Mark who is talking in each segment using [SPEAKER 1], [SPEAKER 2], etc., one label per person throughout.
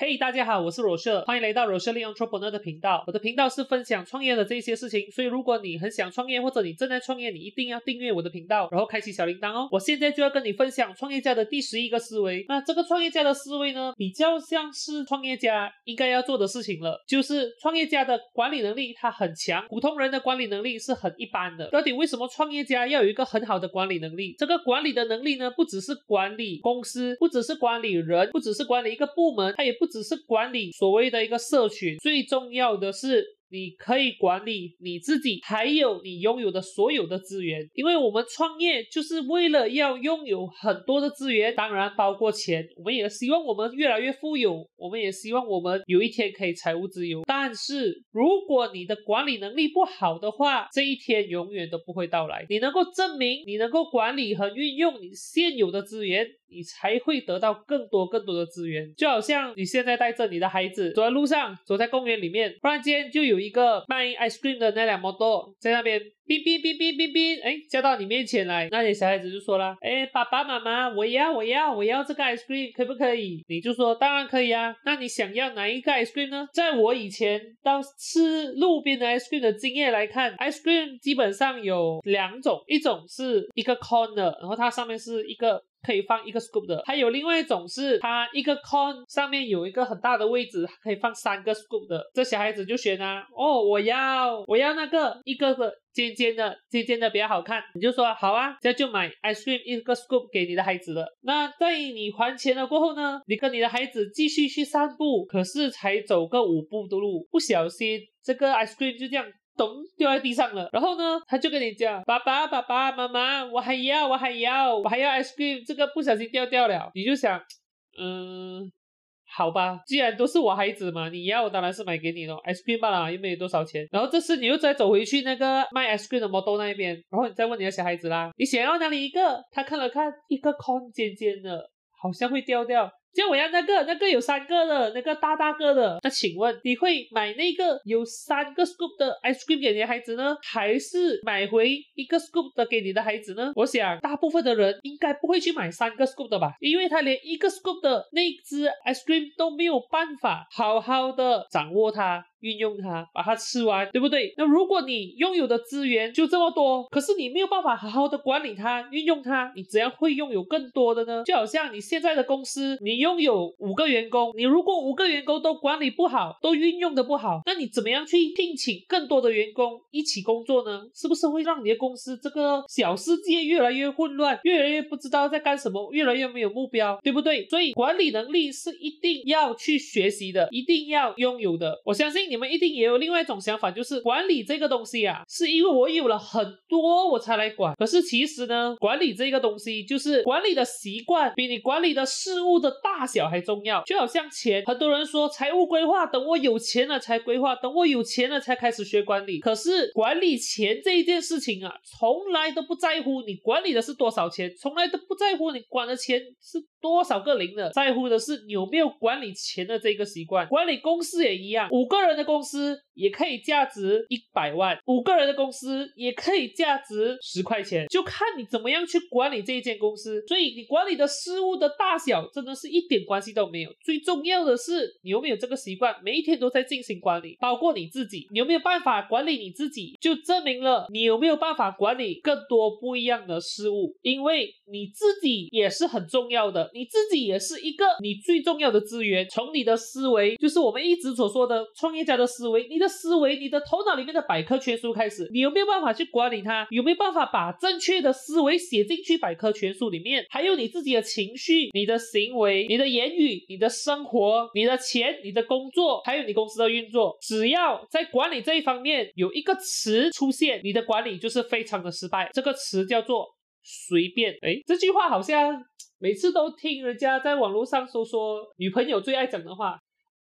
[SPEAKER 1] 嘿，大家好，我是罗社，欢迎来到罗社利 Entrepreneur 的频道。我的频道是分享创业的这些事情，所以如果你很想创业，或者你正在创业，你一定要订阅我的频道，然后开启小铃铛哦。我现在就要跟你分享创业家的第十一个思维。那这个创业家的思维呢，比较像是创业家应该要做的事情了，就是创业家的管理能力他很强，普通人的管理能力是很一般的。到底为什么创业家要有一个很好的管理能力？这个管理的能力呢，不只是管理公司，不只是管理人，不只是管理一个部门，它也不。只是管理所谓的一个社群，最重要的是。你可以管理你自己，还有你拥有的所有的资源，因为我们创业就是为了要拥有很多的资源，当然包括钱。我们也希望我们越来越富有，我们也希望我们有一天可以财务自由。但是如果你的管理能力不好的话，这一天永远都不会到来。你能够证明你能够管理和运用你现有的资源，你才会得到更多更多的资源。就好像你现在带着你的孩子走在路上，走在公园里面，突然间就有。一个卖 ice cream 的那辆摩托在那边哔哔哔哔哔哔，哎，叫到你面前来，那你小孩子就说了，哎，爸爸妈妈，我要我要我要这个 ice cream，可不可以？你就说当然可以啊。那你想要哪一个 ice cream 呢？在我以前到吃路边的 ice cream 的经验来看，ice cream 基本上有两种，一种是一个 corner，然后它上面是一个。可以放一个 scoop 的，还有另外一种是它一个 cone 上面有一个很大的位置，可以放三个 scoop 的。这小孩子就选啊，哦，我要我要那个一个个尖尖的，尖尖的比较好看。你就说好啊，这样就买 ice cream 一个 scoop 给你的孩子了。那在你还钱了过后呢，你跟你的孩子继续去散步，可是才走个五步的路，不小心这个 ice cream 就这样。咚掉在地上了，然后呢，他就跟你讲，爸爸、爸爸妈妈，我还要，我还要，我还要 ice cream，这个不小心掉掉了，你就想，嗯，好吧，既然都是我孩子嘛，你要我当然是买给你咯 i c e cream 罢了，又没有多少钱。然后这次你又再走回去那个卖 ice cream 的 model 那一边，然后你再问你的小孩子啦，你想要哪里一个？他看了看，一个空尖尖的，好像会掉掉。就我要那个，那个有三个的，那个大大个的。那请问你会买那个有三个 scoop 的 ice cream 给你的孩子呢，还是买回一个 scoop 的给你的孩子呢？我想大部分的人应该不会去买三个 scoop 的吧，因为他连一个 scoop 的那只 ice cream 都没有办法好好的掌握它。运用它，把它吃完，对不对？那如果你拥有的资源就这么多，可是你没有办法好好的管理它、运用它，你怎样会拥有更多的呢？就好像你现在的公司，你拥有五个员工，你如果五个员工都管理不好，都运用的不好，那你怎么样去聘请更多的员工一起工作呢？是不是会让你的公司这个小世界越来越混乱，越来越不知道在干什么，越来越没有目标，对不对？所以管理能力是一定要去学习的，一定要拥有的。我相信。你们一定也有另外一种想法，就是管理这个东西啊，是因为我有了很多我才来管。可是其实呢，管理这个东西就是管理的习惯比你管理的事物的大小还重要。就好像钱，很多人说财务规划等我有钱了才规划，等我有钱了才开始学管理。可是管理钱这一件事情啊，从来都不在乎你管理的是多少钱，从来都不在乎你管的钱是多少个零的，在乎的是有没有管理钱的这个习惯。管理公司也一样，五个人的。公司也可以价值一百万，五个人的公司也可以价值十块钱，就看你怎么样去管理这一间公司。所以你管理的事物的大小，真的是一点关系都没有。最重要的是你有没有这个习惯，每一天都在进行管理，包括你自己，你有没有办法管理你自己，就证明了你有没有办法管理更多不一样的事物。因为你自己也是很重要的，你自己也是一个你最重要的资源。从你的思维，就是我们一直所说的创业家。的思维，你的思维，你的头脑里面的百科全书开始，你有没有办法去管理它？有没有办法把正确的思维写进去百科全书里面？还有你自己的情绪、你的行为、你的言语、你的生活、你的钱、你的工作，还有你公司的运作，只要在管理这一方面有一个词出现，你的管理就是非常的失败。这个词叫做随便。哎，这句话好像每次都听人家在网络上说说女朋友最爱讲的话。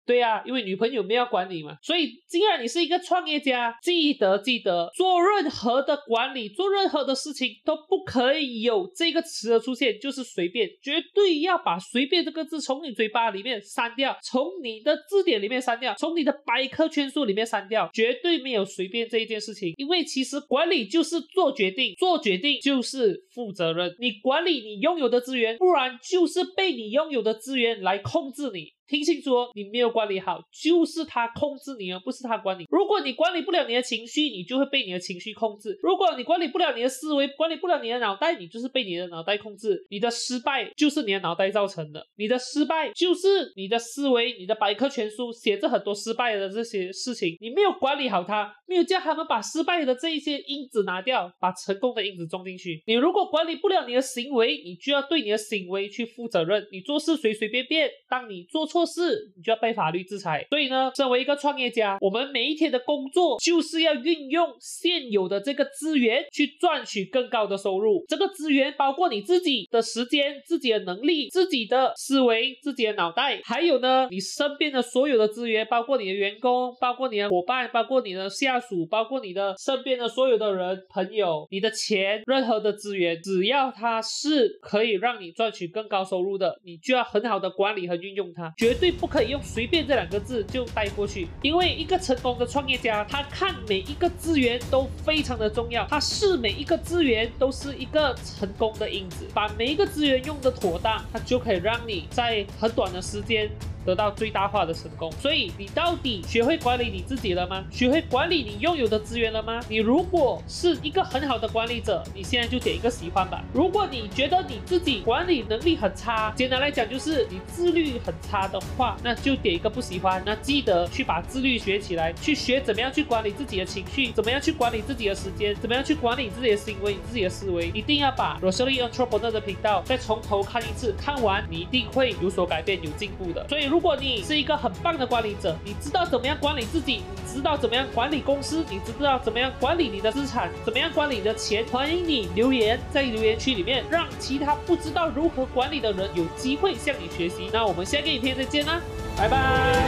[SPEAKER 1] 对呀，因为女朋友没有管你嘛，所以既然你是一个创业家，记得记得做任何的管理，做任何的事情都不可以有这个词的出现，就是随便，绝对要把随便这个字从你嘴巴里面删掉，从你的字典里面删掉，从你的百科全书里面删掉，绝对没有随便这一件事情。因为其实管理就是做决定，做决定就是负责任。你管理你拥有的资源，不然就是被你拥有的资源来控制你。听清楚哦，你没有管理好，就是他控制你，而不是他管理。如果你管理不了你的情绪，你就会被你的情绪控制；如果你管理不了你的思维，管理不了你的脑袋，你就是被你的脑袋控制。你的失败就是你的脑袋造成的，你的失败就是你的思维。你的百科全书写着很多失败的这些事情，你没有管理好它，没有叫他们把失败的这一些因子拿掉，把成功的因子装进去。你如果管理不了你的行为，你就要对你的行为去负责任。你做事随随便便，当你做错事，你就要被法律制裁。所以呢，身为一个创业家，我们每一天的工作就是要运用现有的这个资源去赚取更高的收入。这个资源包括你自己的时间、自己的能力、自己的思维、自己的脑袋，还有呢，你身边的所有的资源，包括你的员工、包括你的伙伴、包括你的下属、包括你的身边的所有的人、朋友、你的钱，任何的资源，只要它是可以让你赚取更高收入的，你就要很好的管理和运用它，绝对不可以用随便这两个字就带过去。因为一个成功的创业家，他看每一个资源都非常的重要，他视每一个资源都是一个成功的因子，把每一个资源用的妥当，他就可以让你在很短的时间。得到最大化的成功，所以你到底学会管理你自己了吗？学会管理你拥有的资源了吗？你如果是一个很好的管理者，你现在就点一个喜欢吧。如果你觉得你自己管理能力很差，简单来讲就是你自律很差的话，那就点一个不喜欢。那记得去把自律学起来，去学怎么样去管理自己的情绪，怎么样去管理自己的时间，怎么样去管理自己的行为、自己的思维。一定要把 Rosalie Entrepreneur 的频道再从头看一次，看完你一定会有所改变、有进步的。所以。如果你是一个很棒的管理者，你知道怎么样管理自己，你知道怎么样管理公司，你知道怎么样管理你的资产，怎么样管理你的钱，欢迎你留言在留言区里面，让其他不知道如何管理的人有机会向你学习。那我们下个影片再见啦，拜拜。